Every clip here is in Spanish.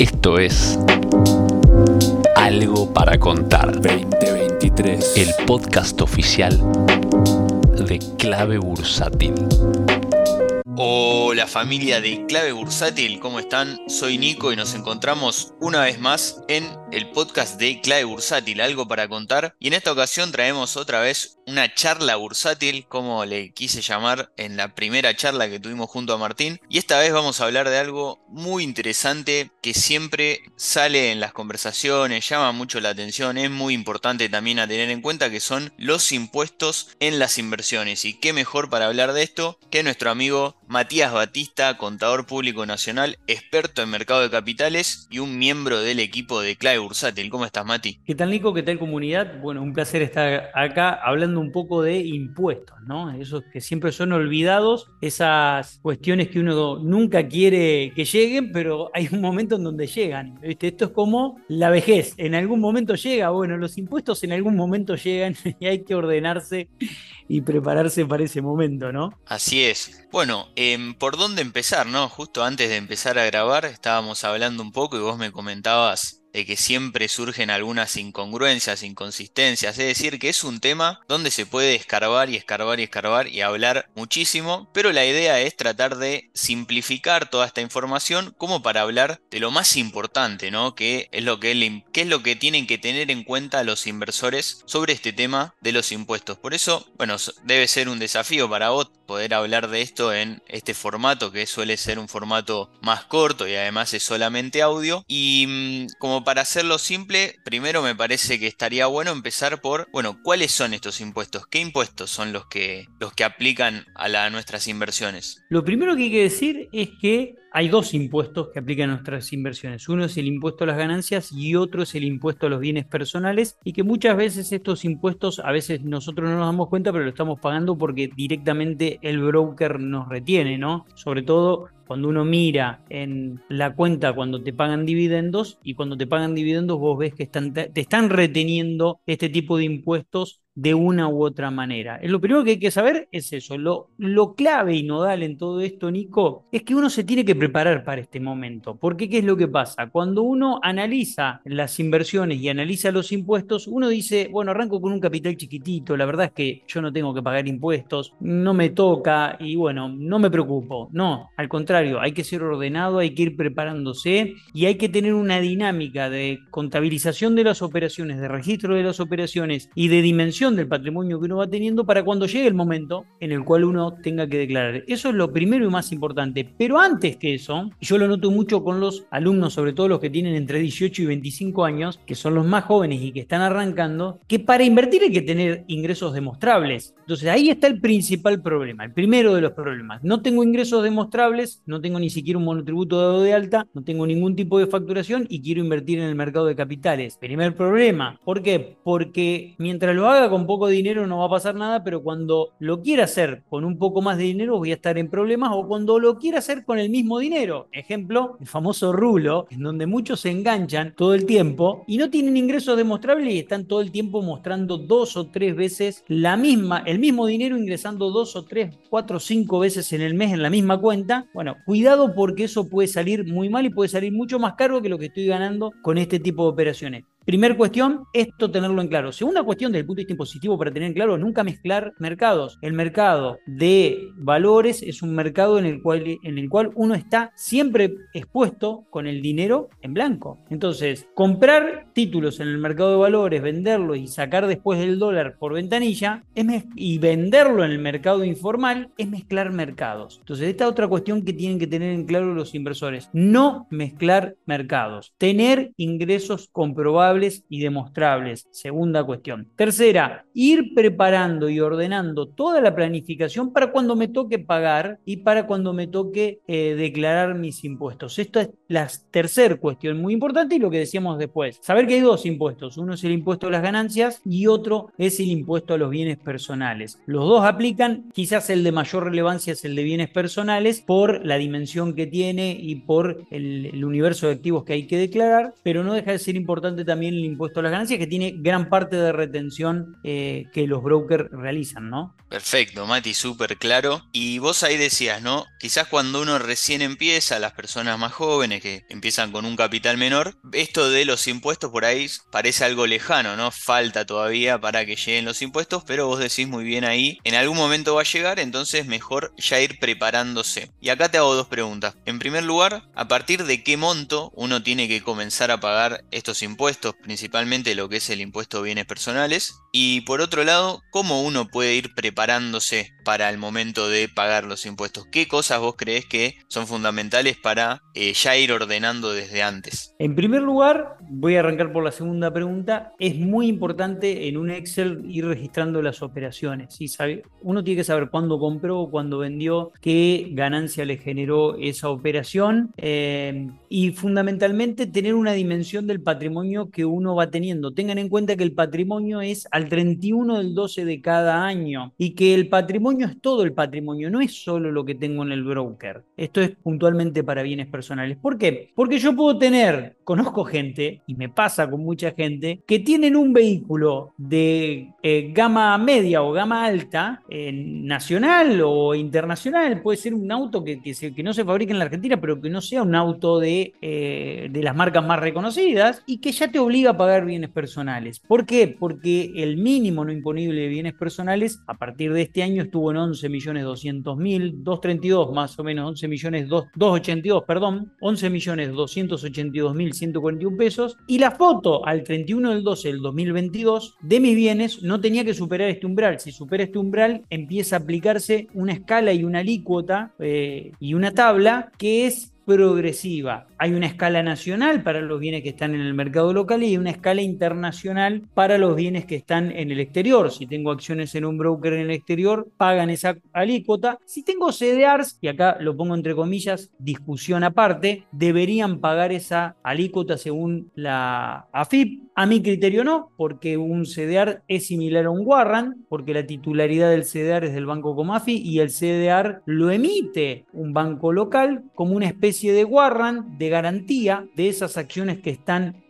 Esto es Algo para Contar. 2023. El podcast oficial de Clave Bursátil. Hola familia de Clave Bursátil, ¿cómo están? Soy Nico y nos encontramos una vez más en el podcast de Clave Bursátil, algo para contar. Y en esta ocasión traemos otra vez una charla bursátil, como le quise llamar en la primera charla que tuvimos junto a Martín. Y esta vez vamos a hablar de algo muy interesante que siempre sale en las conversaciones, llama mucho la atención, es muy importante también a tener en cuenta que son los impuestos en las inversiones. Y qué mejor para hablar de esto que nuestro amigo Matías Batista, contador público nacional, experto en mercado de capitales y un miembro del equipo de Clave Bursátil. ¿Cómo estás, Mati? ¿Qué tal, Nico? ¿Qué tal, comunidad? Bueno, un placer estar acá hablando un poco de impuestos, ¿no? Esos que siempre son olvidados, esas cuestiones que uno nunca quiere que lleguen, pero hay un momento en donde llegan. Esto es como la vejez, en algún momento llega, bueno, los impuestos en algún momento llegan y hay que ordenarse y prepararse para ese momento, ¿no? Así es. Bueno, em, ¿por dónde empezar, no? Justo antes de empezar a grabar estábamos hablando un poco y vos me comentabas de que siempre surgen algunas incongruencias, inconsistencias, es decir, que es un tema donde se puede escarbar y escarbar y escarbar y hablar muchísimo, pero la idea es tratar de simplificar toda esta información como para hablar de lo más importante, ¿no? Que es lo que, es lo que tienen que tener en cuenta los inversores sobre este tema de los impuestos. Por eso, bueno, debe ser un desafío para vos poder hablar de esto en este formato que suele ser un formato más corto y además es solamente audio y mm, como para hacerlo simple, primero me parece que estaría bueno empezar por, bueno, ¿cuáles son estos impuestos? ¿Qué impuestos son los que, los que aplican a, la, nuestras inversiones? Lo primero que hay que decir es que hay dos impuestos que aplican nuestras inversiones. Uno es el impuesto a las ganancias y otro es el impuesto a los bienes personales y que muchas veces estos impuestos, a veces nosotros no nos damos cuenta, pero lo estamos pagando porque directamente el broker nos retiene, ¿no? Sobre todo cuando uno mira en la cuenta cuando te pagan dividendos y cuando te pagan dividendos vos ves que están, te están reteniendo este tipo de impuestos de una u otra manera. Lo primero que hay que saber es eso. Lo, lo clave y nodal en todo esto, Nico, es que uno se tiene que preparar para este momento. Porque ¿qué es lo que pasa? Cuando uno analiza las inversiones y analiza los impuestos, uno dice, bueno, arranco con un capital chiquitito, la verdad es que yo no tengo que pagar impuestos, no me toca y bueno, no me preocupo. No, al contrario, hay que ser ordenado, hay que ir preparándose y hay que tener una dinámica de contabilización de las operaciones, de registro de las operaciones y de dimensión del patrimonio que uno va teniendo para cuando llegue el momento en el cual uno tenga que declarar. Eso es lo primero y más importante. Pero antes que eso, yo lo noto mucho con los alumnos, sobre todo los que tienen entre 18 y 25 años, que son los más jóvenes y que están arrancando, que para invertir hay que tener ingresos demostrables. Entonces ahí está el principal problema, el primero de los problemas. No tengo ingresos demostrables, no tengo ni siquiera un monotributo dado de alta, no tengo ningún tipo de facturación y quiero invertir en el mercado de capitales. Primer problema. ¿Por qué? Porque mientras lo haga con poco dinero no va a pasar nada, pero cuando lo quiera hacer con un poco más de dinero voy a estar en problemas o cuando lo quiera hacer con el mismo dinero. Ejemplo, el famoso rulo, en donde muchos se enganchan todo el tiempo y no tienen ingresos demostrables y están todo el tiempo mostrando dos o tres veces la misma, el mismo dinero ingresando dos o tres, cuatro o cinco veces en el mes en la misma cuenta. Bueno, cuidado porque eso puede salir muy mal y puede salir mucho más caro que lo que estoy ganando con este tipo de operaciones. Primer cuestión, esto tenerlo en claro. Segunda cuestión, desde el punto de vista impositivo, para tener en claro, nunca mezclar mercados. El mercado de valores es un mercado en el cual, en el cual uno está siempre expuesto con el dinero en blanco. Entonces, comprar títulos en el mercado de valores, venderlos y sacar después el dólar por ventanilla y venderlo en el mercado informal es mezclar mercados. Entonces, esta otra cuestión que tienen que tener en claro los inversores. No mezclar mercados. Tener ingresos comprobados y demostrables. Segunda cuestión. Tercera, ir preparando y ordenando toda la planificación para cuando me toque pagar y para cuando me toque eh, declarar mis impuestos. Esta es la tercera cuestión muy importante y lo que decíamos después. Saber que hay dos impuestos. Uno es el impuesto a las ganancias y otro es el impuesto a los bienes personales. Los dos aplican, quizás el de mayor relevancia es el de bienes personales por la dimensión que tiene y por el, el universo de activos que hay que declarar, pero no deja de ser importante también el impuesto a las ganancias, que tiene gran parte de retención eh, que los brokers realizan, ¿no? Perfecto, Mati, súper claro. Y vos ahí decías, ¿no? Quizás cuando uno recién empieza, las personas más jóvenes que empiezan con un capital menor, esto de los impuestos por ahí parece algo lejano, ¿no? Falta todavía para que lleguen los impuestos, pero vos decís muy bien ahí, en algún momento va a llegar, entonces mejor ya ir preparándose. Y acá te hago dos preguntas. En primer lugar, ¿a partir de qué monto uno tiene que comenzar a pagar estos impuestos, principalmente lo que es el impuesto de bienes personales? Y por otro lado, ¿cómo uno puede ir preparándose para el momento de pagar los impuestos? ¿Qué cosas vos crees que son fundamentales para eh, ya ir ordenando desde antes? En primer lugar, voy a arrancar por la segunda pregunta. Es muy importante en un Excel ir registrando las operaciones. ¿sí? Uno tiene que saber cuándo compró, cuándo vendió, qué ganancia le generó esa operación eh, y fundamentalmente tener una dimensión del patrimonio que uno va teniendo. Tengan en cuenta que el patrimonio es al 31 del 12 de cada año y que el patrimonio es todo el patrimonio, no es solo lo que tengo en el broker. Esto es puntualmente para bienes personales. ¿Por qué? Porque yo puedo tener, conozco gente, y me pasa con mucha gente, que tienen un vehículo de eh, gama media o gama alta, eh, nacional o internacional, puede ser un auto que, no se fabrica en la Argentina, pero que no sea un auto de, eh, de las marcas más reconocidas y que ya te obliga a pagar bienes personales. ¿Por qué? Porque el mínimo no imponible de bienes personales a partir de este año estuvo en 11 millones 200 mil, 232 más o menos, 11 millones 282, perdón, 11 millones 282 mil 141 pesos y la foto al 31 del 12 del 2022 de mis bienes no tenía que superar este umbral. Si supera este umbral empieza a aplicarse una escala y una alícuota eh, y una tabla que es progresiva. Hay una escala nacional para los bienes que están en el mercado local y una escala internacional para los bienes que están en el exterior. Si tengo acciones en un broker en el exterior, pagan esa alícuota. Si tengo CDRs, y acá lo pongo entre comillas, discusión aparte, deberían pagar esa alícuota según la AFIP. A mi criterio no, porque un CDR es similar a un warrant, porque la titularidad del CDR es del banco Comafi y el CDR lo emite un banco local como una especie de warrant de garantía de esas acciones que están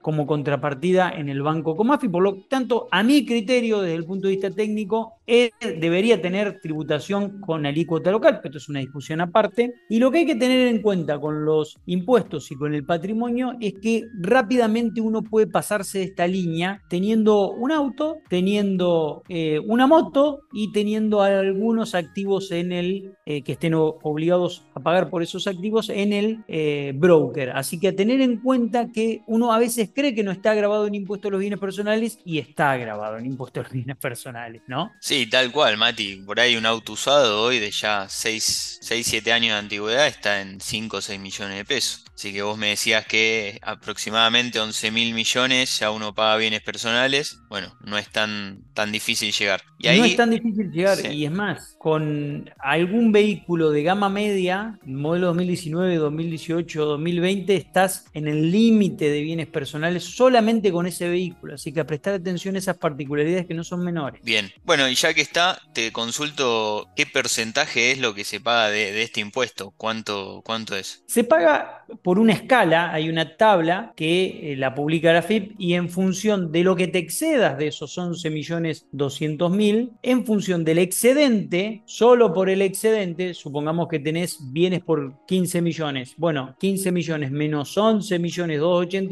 como contrapartida en el banco Comafi. Por lo tanto, a mi criterio, desde el punto de vista técnico, debería tener tributación con alícuota local, pero esto es una discusión aparte. Y lo que hay que tener en cuenta con los impuestos y con el patrimonio es que rápidamente uno puede pasarse de esta línea teniendo un auto, teniendo eh, una moto y teniendo algunos activos en el eh, que estén obligados a pagar por esos activos en el eh, broker. Así que a tener en cuenta que uno a veces cree que no está grabado en impuesto a los bienes personales y está grabado en impuesto a los bienes personales, ¿no? Sí, tal cual, Mati. Por ahí un auto usado hoy de ya 6, 6 7 años de antigüedad está en 5 o 6 millones de pesos. Así que vos me decías que aproximadamente 11 mil millones ya uno paga bienes personales. Bueno, no es tan, tan difícil llegar. Y ahí, no es tan difícil llegar. Y es más, con algún vehículo de gama media, modelo 2019, 2018, 2020, estás en el límite de bienes personales solamente con ese vehículo. Así que a prestar atención a esas particularidades que no son menores. Bien, bueno, y ya que está, te consulto qué porcentaje es lo que se paga de, este impuesto. ¿Cuánto, ¿Cuánto es? Se paga por una escala, hay una tabla que eh, la publica la FIP y en función de lo que te excedas de esos 11 millones 200 mil, en función del excedente, solo por el excedente, supongamos que tenés bienes por 15 millones. Bueno, 15 millones menos 11 millones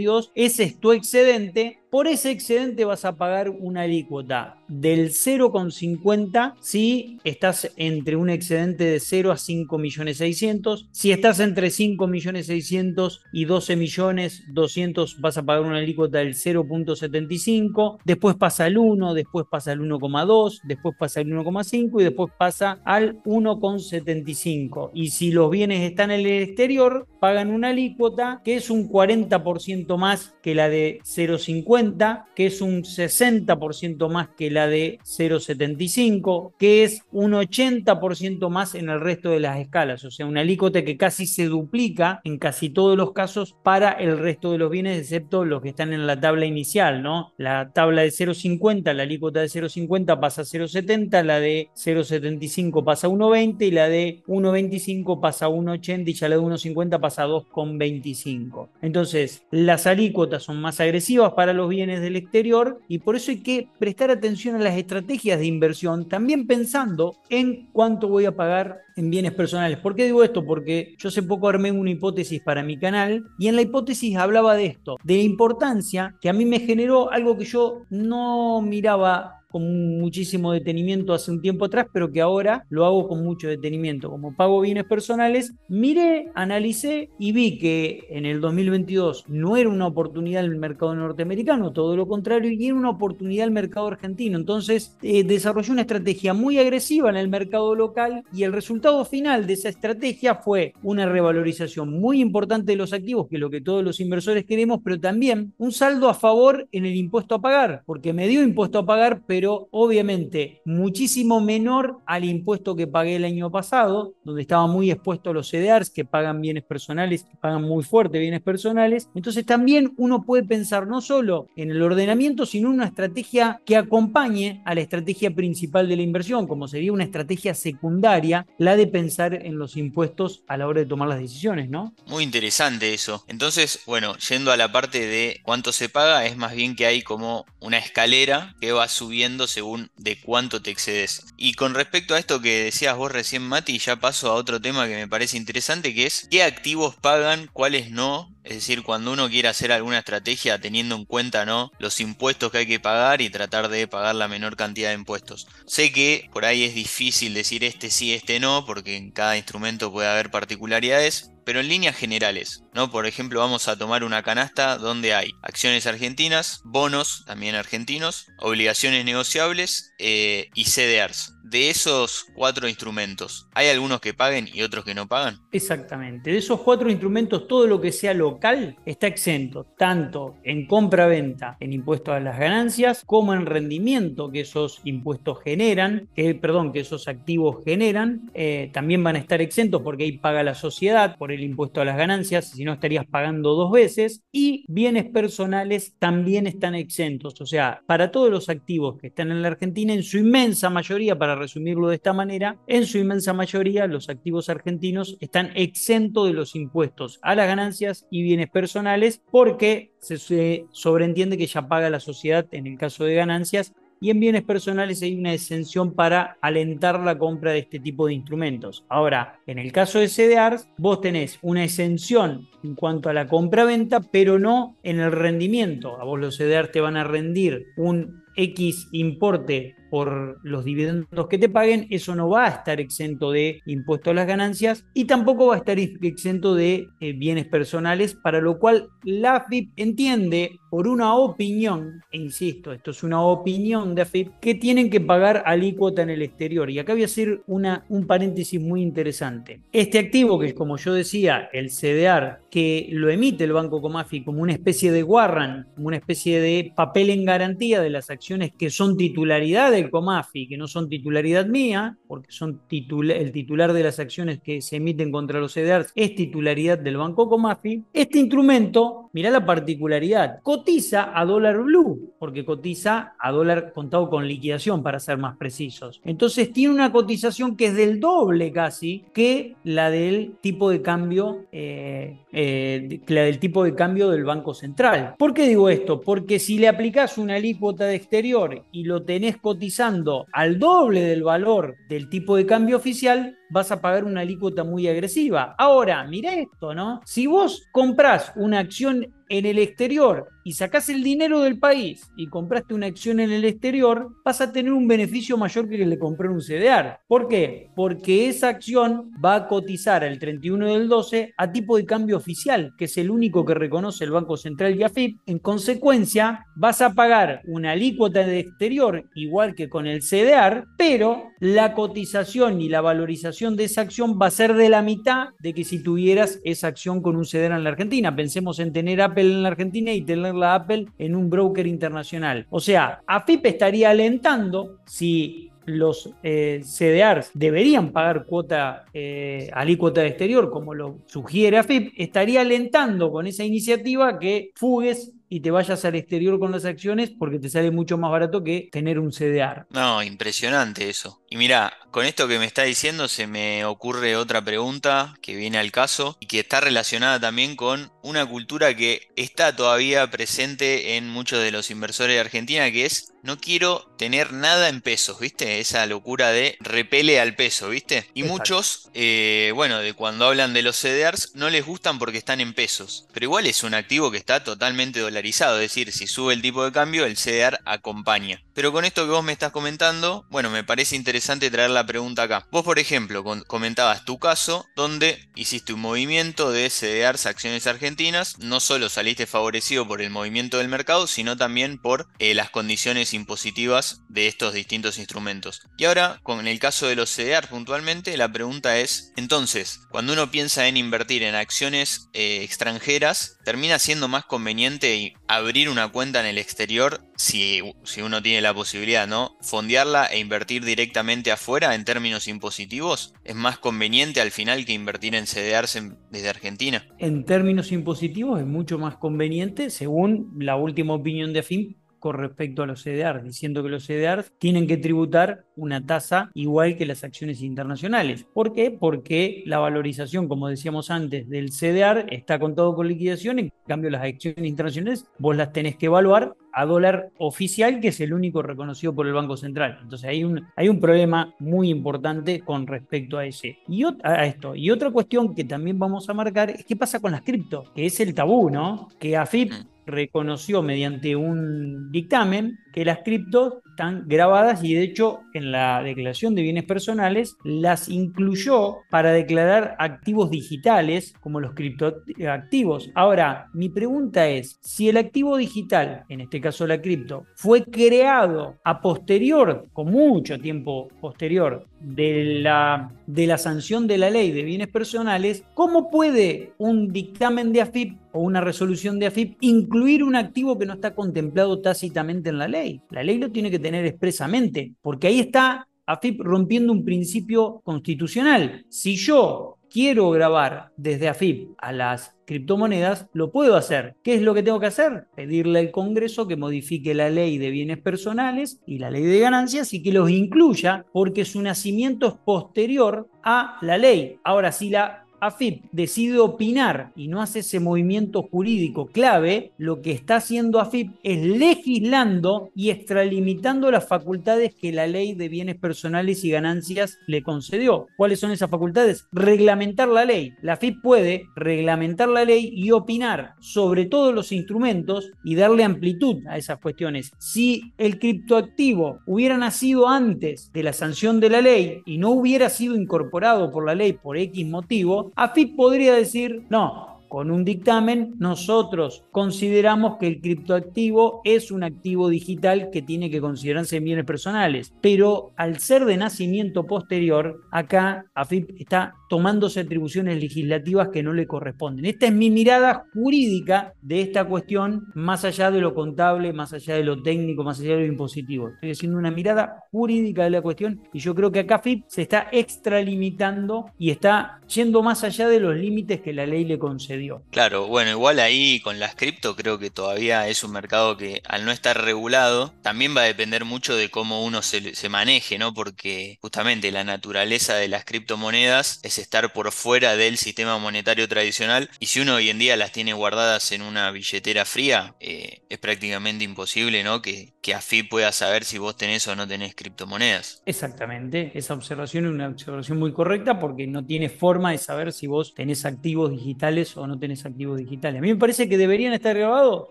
282, ese es tu excedente por ese excedente vas a pagar una alícuota del 0,50 si estás entre un excedente de 0 a 5 millones 600. Si estás entre 5 millones 600 y 12 millones 200 vas a pagar una alícuota del 0.75. Después pasa al 1, después pasa al 1,2, después pasa al 1,5 y después pasa al 1,75. Y si los bienes están en el exterior, pagan una alícuota que es un 40% más que la de 0,50 0,50, que es un 60% más que la de 0,75, que es un 80% más en el resto de las escalas, o sea, una alícuota que casi se duplica en casi todos los casos para el resto de los bienes, excepto los que están en la tabla inicial, ¿no? La tabla de 0,50, la alícuota de 0,50 pasa a 0,70, la de 0,75 pasa a 1,20 y la de 1,25 pasa a 1,80 y ya la de 1,50 pasa a 2,25. Entonces, las alícuotas son más agresivas para los bienes del exterior y por eso hay que prestar atención a las estrategias de inversión, también pensando en cuánto voy a pagar en bienes personales. ¿Por qué digo esto? Porque yo hace poco armé una hipótesis para mi canal y en la hipótesis hablaba de esto, de la importancia que a mí me generó algo que yo no miraba con muchísimo detenimiento hace un tiempo atrás, pero que ahora lo hago con mucho detenimiento. Como pago bienes personales, miré, analicé y vi que en el 2022 no era una oportunidad el mercado norteamericano, todo lo contrario, y era una oportunidad el mercado argentino. Entonces eh, desarrollé una estrategia muy agresiva en el mercado local y el resultado final de esa estrategia fue una revalorización muy importante de los activos, que es lo que todos los inversores queremos, pero también un saldo a favor en el impuesto a pagar, porque me dio impuesto a pagar, pero pero obviamente muchísimo menor al impuesto que pagué el año pasado, donde estaba muy expuesto a los CDRs que pagan bienes personales, que pagan muy fuerte bienes personales. Entonces también uno puede pensar no solo en el ordenamiento, sino en una estrategia que acompañe a la estrategia principal de la inversión, como sería una estrategia secundaria, la de pensar en los impuestos a la hora de tomar las decisiones, ¿no? Muy interesante eso. Entonces, bueno, yendo a la parte de cuánto se paga, es más bien que hay como una escalera que va subiendo según de cuánto te excedes. Y con respecto a esto que decías vos recién, Mati, ya paso a otro tema que me parece interesante, que es qué activos pagan, cuáles no. Es decir, cuando uno quiere hacer alguna estrategia teniendo en cuenta ¿no? los impuestos que hay que pagar y tratar de pagar la menor cantidad de impuestos. Sé que por ahí es difícil decir este sí, este no, porque en cada instrumento puede haber particularidades, pero en líneas generales, ¿no? Por ejemplo, vamos a tomar una canasta donde hay acciones argentinas, bonos también argentinos, obligaciones negociables eh, y CDRs. De esos cuatro instrumentos, ¿hay algunos que paguen y otros que no pagan? Exactamente. De esos cuatro instrumentos, todo lo que sea local está exento, tanto en compra-venta, en impuestos a las ganancias, como en rendimiento que esos impuestos generan, que, perdón, que esos activos generan, eh, también van a estar exentos porque ahí paga la sociedad por el impuesto a las ganancias, si no estarías pagando dos veces, y bienes personales también están exentos. O sea, para todos los activos que están en la Argentina, en su inmensa mayoría, para resumirlo de esta manera, en su inmensa mayoría los activos argentinos están exentos de los impuestos a las ganancias y bienes personales porque se, sobreentiende que ya paga la sociedad en el caso de ganancias y en bienes personales hay una exención para alentar la compra de este tipo de instrumentos. Ahora, en el caso de CDRs, vos tenés una exención en cuanto a la compra-venta, pero no en el rendimiento. A vos los CDRs te van a rendir un X importe por los dividendos que te paguen, eso no va a estar exento de impuesto a las ganancias y tampoco va a estar exento de eh, bienes personales, para lo cual la AFIP entiende por una opinión, e insisto, esto es una opinión de AFIP, que tienen que pagar alícuota en el exterior. Y acá voy a hacer una, un paréntesis muy interesante. Este activo, que es como yo decía, el CDR, que lo emite el Banco Comafi como una especie de warrant, como una especie de papel en garantía de las acciones que son titularidad de el Comafi, que no son titularidad mía, porque son el titular de las acciones que se emiten contra los CDRs es titularidad del Banco Comafi, este instrumento, mira la particularidad, cotiza a dólar blue, porque cotiza a dólar contado con liquidación, para ser más precisos. Entonces tiene una cotización que es del doble casi que la del tipo de cambio, eh, eh, del tipo de cambio del Banco Central. ¿Por qué digo esto? Porque si le aplicás una alícuota de exterior y lo tenés cotizado, al doble del valor del tipo de cambio oficial, vas a pagar una alícuota muy agresiva. Ahora, mira esto, ¿no? Si vos comprás una acción en el exterior y sacás el dinero del país y compraste una acción en el exterior, vas a tener un beneficio mayor que el de comprar un CDR. ¿Por qué? Porque esa acción va a cotizar el 31 del 12 a tipo de cambio oficial, que es el único que reconoce el Banco Central y AFIP. En consecuencia, vas a pagar una alícuota de exterior igual que con el CDR, pero la cotización y la valorización de esa acción va a ser de la mitad de que si tuvieras esa acción con un CDR en la Argentina. Pensemos en tener AP Apple en la Argentina y tener la Apple en un broker internacional. O sea, AFIP estaría alentando si los eh, CDRs deberían pagar cuota eh, alícuota de exterior, como lo sugiere AFIP, estaría alentando con esa iniciativa que fugues y te vayas al exterior con las acciones porque te sale mucho más barato que tener un CDR. No, impresionante eso. Y mira, con esto que me está diciendo se me ocurre otra pregunta que viene al caso y que está relacionada también con una cultura que está todavía presente en muchos de los inversores de Argentina, que es no quiero tener nada en pesos, ¿viste? Esa locura de repele al peso, ¿viste? Y muchos, eh, bueno, de cuando hablan de los CDRs, no les gustan porque están en pesos. Pero igual es un activo que está totalmente dolarizado, es decir, si sube el tipo de cambio, el CDR acompaña. Pero con esto que vos me estás comentando, bueno, me parece interesante traer la pregunta acá. Vos, por ejemplo, comentabas tu caso donde hiciste un movimiento de CDRs acciones argentinas, no solo saliste favorecido por el movimiento del mercado, sino también por eh, las condiciones impositivas de estos distintos instrumentos. Y ahora, con el caso de los CDRs puntualmente, la pregunta es, entonces, cuando uno piensa en invertir en acciones eh, extranjeras, termina siendo más conveniente abrir una cuenta en el exterior si, uno tiene la posibilidad, ¿no? Fondearla e invertir directamente afuera en términos impositivos es más conveniente al final que invertir en CDRs desde Argentina. En términos impositivos es mucho más conveniente según la última opinión de AFIM con respecto a los CDR, diciendo que los CDR tienen que tributar una tasa igual que las acciones internacionales. ¿Por qué? Porque la valorización, como decíamos antes, del CDR está contado con liquidación, en cambio las acciones internacionales vos las tenés que evaluar a dólar oficial, que es el único reconocido por el Banco Central. Entonces hay un, hay un problema muy importante con respecto a, ese. Y a esto. Y otra cuestión que también vamos a marcar es qué pasa con las cripto, que es el tabú, ¿no? Que AFIP reconoció mediante un dictamen que las criptos están grabadas y de hecho en la declaración de bienes personales las incluyó para declarar activos digitales como los criptoactivos. Ahora, mi pregunta es, si el activo digital, en este caso la cripto, fue creado a posterior, con mucho tiempo posterior, de la, de la sanción de la ley de bienes personales, ¿cómo puede un dictamen de AFIP o una resolución de AFIP incluir un activo que no está contemplado tácitamente en la ley? La ley lo tiene que tener expresamente, porque ahí está AFIP rompiendo un principio constitucional. Si yo quiero grabar desde AFIP a las criptomonedas, lo puedo hacer. ¿Qué es lo que tengo que hacer? Pedirle al Congreso que modifique la ley de bienes personales y la ley de ganancias y que los incluya porque su nacimiento es posterior a la ley. Ahora, si la AFIP decide opinar y no hace ese movimiento jurídico clave, lo que está haciendo AFIP es legislando y extralimitando las facultades que la ley de bienes personales y ganancias le concedió. ¿Cuáles son esas facultades? Reglamentar la ley. La AFIP puede reglamentar la ley y opinar sobre todos los instrumentos y darle amplitud a esas cuestiones. Si el criptoactivo hubiera nacido antes de la sanción de la ley y no hubiera sido incorporado por la ley por X motivo, AFIP podría decir, no, con un dictamen, nosotros consideramos que el criptoactivo es un activo digital que tiene que considerarse en bienes personales. Pero al ser de nacimiento posterior, acá AFIP está tomándose atribuciones legislativas que no le corresponden. Esta es mi mirada jurídica de esta cuestión, más allá de lo contable, más allá de lo técnico, más allá de lo impositivo. Estoy haciendo una mirada jurídica de la cuestión y yo creo que acá AFIP se está extralimitando y está yendo más allá de los límites que la ley le concede. Claro, bueno, igual ahí con las cripto creo que todavía es un mercado que al no estar regulado también va a depender mucho de cómo uno se, se maneje, ¿no? Porque justamente la naturaleza de las criptomonedas es estar por fuera del sistema monetario tradicional y si uno hoy en día las tiene guardadas en una billetera fría, eh, es prácticamente imposible, ¿no? Que, que pueda saber si vos tenés o no tenés criptomonedas. Exactamente, esa observación es una observación muy correcta porque no tiene forma de saber si vos tenés activos digitales o no no tenés activos digitales. A mí me parece que deberían estar grabados,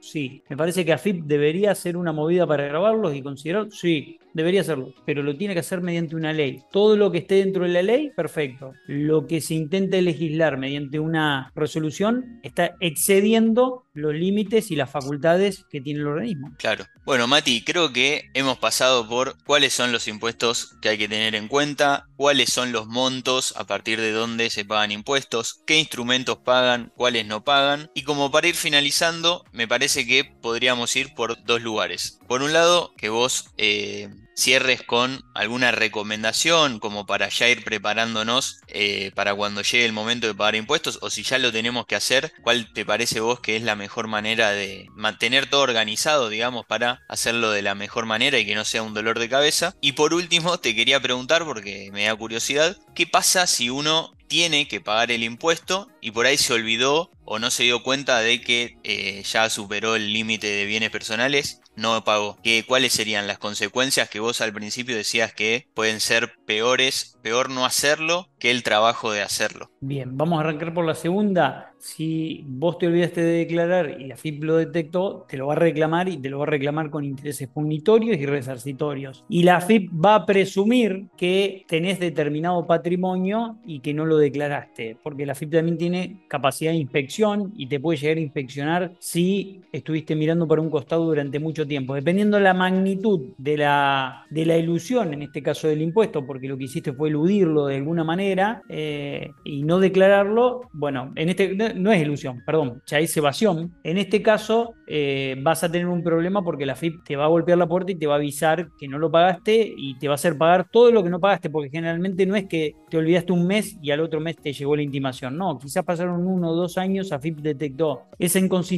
sí. Me parece que AFIP debería hacer una movida para grabarlos y considerar, sí, debería hacerlo, pero lo tiene que hacer mediante una ley. Todo lo que esté dentro de la ley, perfecto. Lo que se intente legislar mediante una resolución está excediendo los límites y las facultades que tiene el organismo. Claro. Bueno, Mati, creo que hemos pasado por cuáles son los impuestos que hay que tener en cuenta, cuáles son los montos a partir de dónde se pagan impuestos, qué instrumentos pagan, cuáles no pagan. Y como para ir finalizando, me parece que podríamos ir por dos lugares. Por un lado, que vos eh, cierres con alguna recomendación como para ya ir preparándonos eh, para cuando llegue el momento de pagar impuestos o si ya lo tenemos que hacer, ¿cuál te parece vos que es la mejor manera de mantener todo organizado, digamos, para hacerlo de la mejor manera y que no sea un dolor de cabeza? Y por último, te quería preguntar, porque me da curiosidad, ¿qué pasa si uno tiene que pagar el impuesto y por ahí se olvidó o no se dio cuenta de que eh, ya superó el límite de bienes personales, no pagó. ¿Qué, ¿Cuáles serían las consecuencias que vos al principio decías que pueden ser peores, peor no hacerlo que el trabajo de hacerlo? Bien, vamos a arrancar por la segunda. Si vos te olvidaste de declarar y la FIP lo detectó, te lo va a reclamar y te lo va a reclamar con intereses punitorios y resarcitorios. Y la FIP va a presumir que tenés determinado patrimonio y que no lo declaraste, porque la FIP también tiene capacidad de inspección y te puede llegar a inspeccionar si estuviste mirando para un costado durante mucho tiempo. Dependiendo de la magnitud de la, de la ilusión, en este caso del impuesto, porque lo que hiciste fue eludirlo de alguna manera eh, y no declararlo, bueno, en este no, es ilusión, perdón, ya es evasión. En este caso eh, vas a tener un problema porque la FIP te va a golpear la puerta y te va a avisar que no lo pagaste y te va a hacer pagar todo lo que no pagaste, porque generalmente no es que te olvidaste un mes y al otro mes te llegó la intimación, no, quizás pasaron uno o dos años, AFIP detectó esa inconsistencia,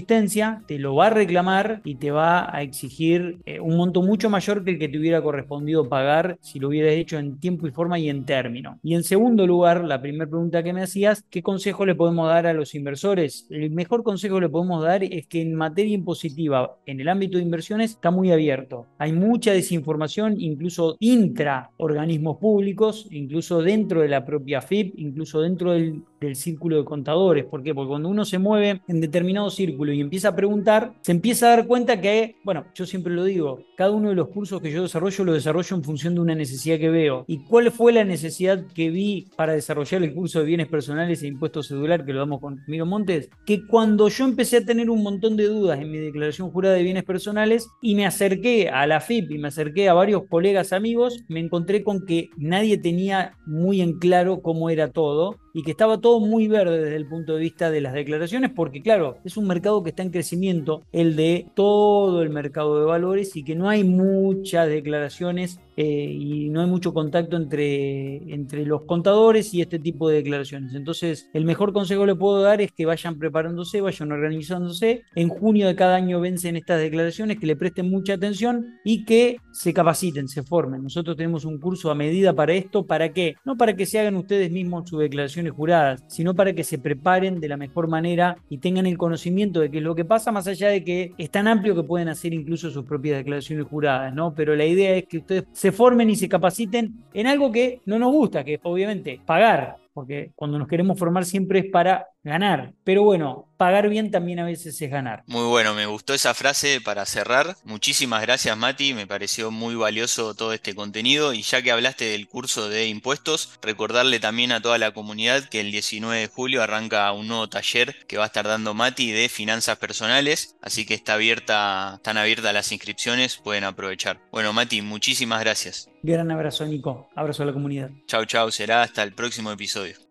te lo va a reclamar y te va a exigir eh, un monto mucho mayor que el que te hubiera correspondido pagar si lo hubieras hecho en tiempo y forma y en término. Y en segundo lugar, la primera pregunta que me hacías, ¿qué consejo le podemos dar a los inversores? El mejor consejo que le podemos dar es que en materia impositiva, en el ámbito de inversiones, está muy abierto. Hay mucha desinformación, incluso intra organismos públicos, incluso dentro de la propia FIP, incluso dentro del, del círculo de contadores. ¿Por qué? Porque cuando uno se mueve en determinado círculo y empieza a preguntar, se empieza a dar cuenta que, bueno, yo siempre lo digo, cada uno de los cursos que yo desarrollo lo desarrollo en función de una necesidad que veo. ¿Y cuál fue la necesidad que vi para desarrollar el curso de bienes personales e impuestos cedular que lo damos con Miro Montes? Que cuando yo empecé a tener un montón de dudas en mi declaración jurada de bienes personales y me acerqué a la FIP y me acerqué a varios colegas amigos, me encontré con que nadie tenía muy en claro cómo era todo y que estaba todo muy verde desde el punto de vista de las declaraciones, porque claro, es un mercado que está en crecimiento, el de todo el mercado de valores y que no hay muchas declaraciones eh, y no hay mucho contacto entre, entre los contadores y este tipo de declaraciones. Entonces, el mejor consejo que le puedo dar es que vayan preparándose, vayan organizándose. En junio de cada año vencen estas declaraciones, que le presten mucha atención y que se capaciten, se formen. Nosotros tenemos un curso a medida para esto, ¿para qué? No para que se hagan ustedes mismos sus juradas, sino para que se preparen de la mejor manera y tengan el conocimiento de qué es lo que pasa, más allá de que es tan amplio que pueden hacer incluso sus propias declaraciones juradas, ¿no? Pero la idea es que ustedes se formen y se capaciten en algo que no nos gusta, que es obviamente pagar, porque cuando nos queremos formar siempre es para ganar. Pero bueno, pagar bien también a veces es ganar. Muy bueno, me gustó esa frase para cerrar. Muchísimas gracias Mati, me pareció muy valioso todo este contenido y ya que hablaste del curso de impuestos, recordarle también a toda la comunidad que el 19 de julio arranca un nuevo taller que va a estar dando Mati de finanzas personales, así que está abierta, están abiertas las inscripciones, pueden aprovechar. Bueno Mati, muchísimas gracias. Gran abrazo Nico, abrazo a la comunidad. Chau chau, será hasta el próximo episodio.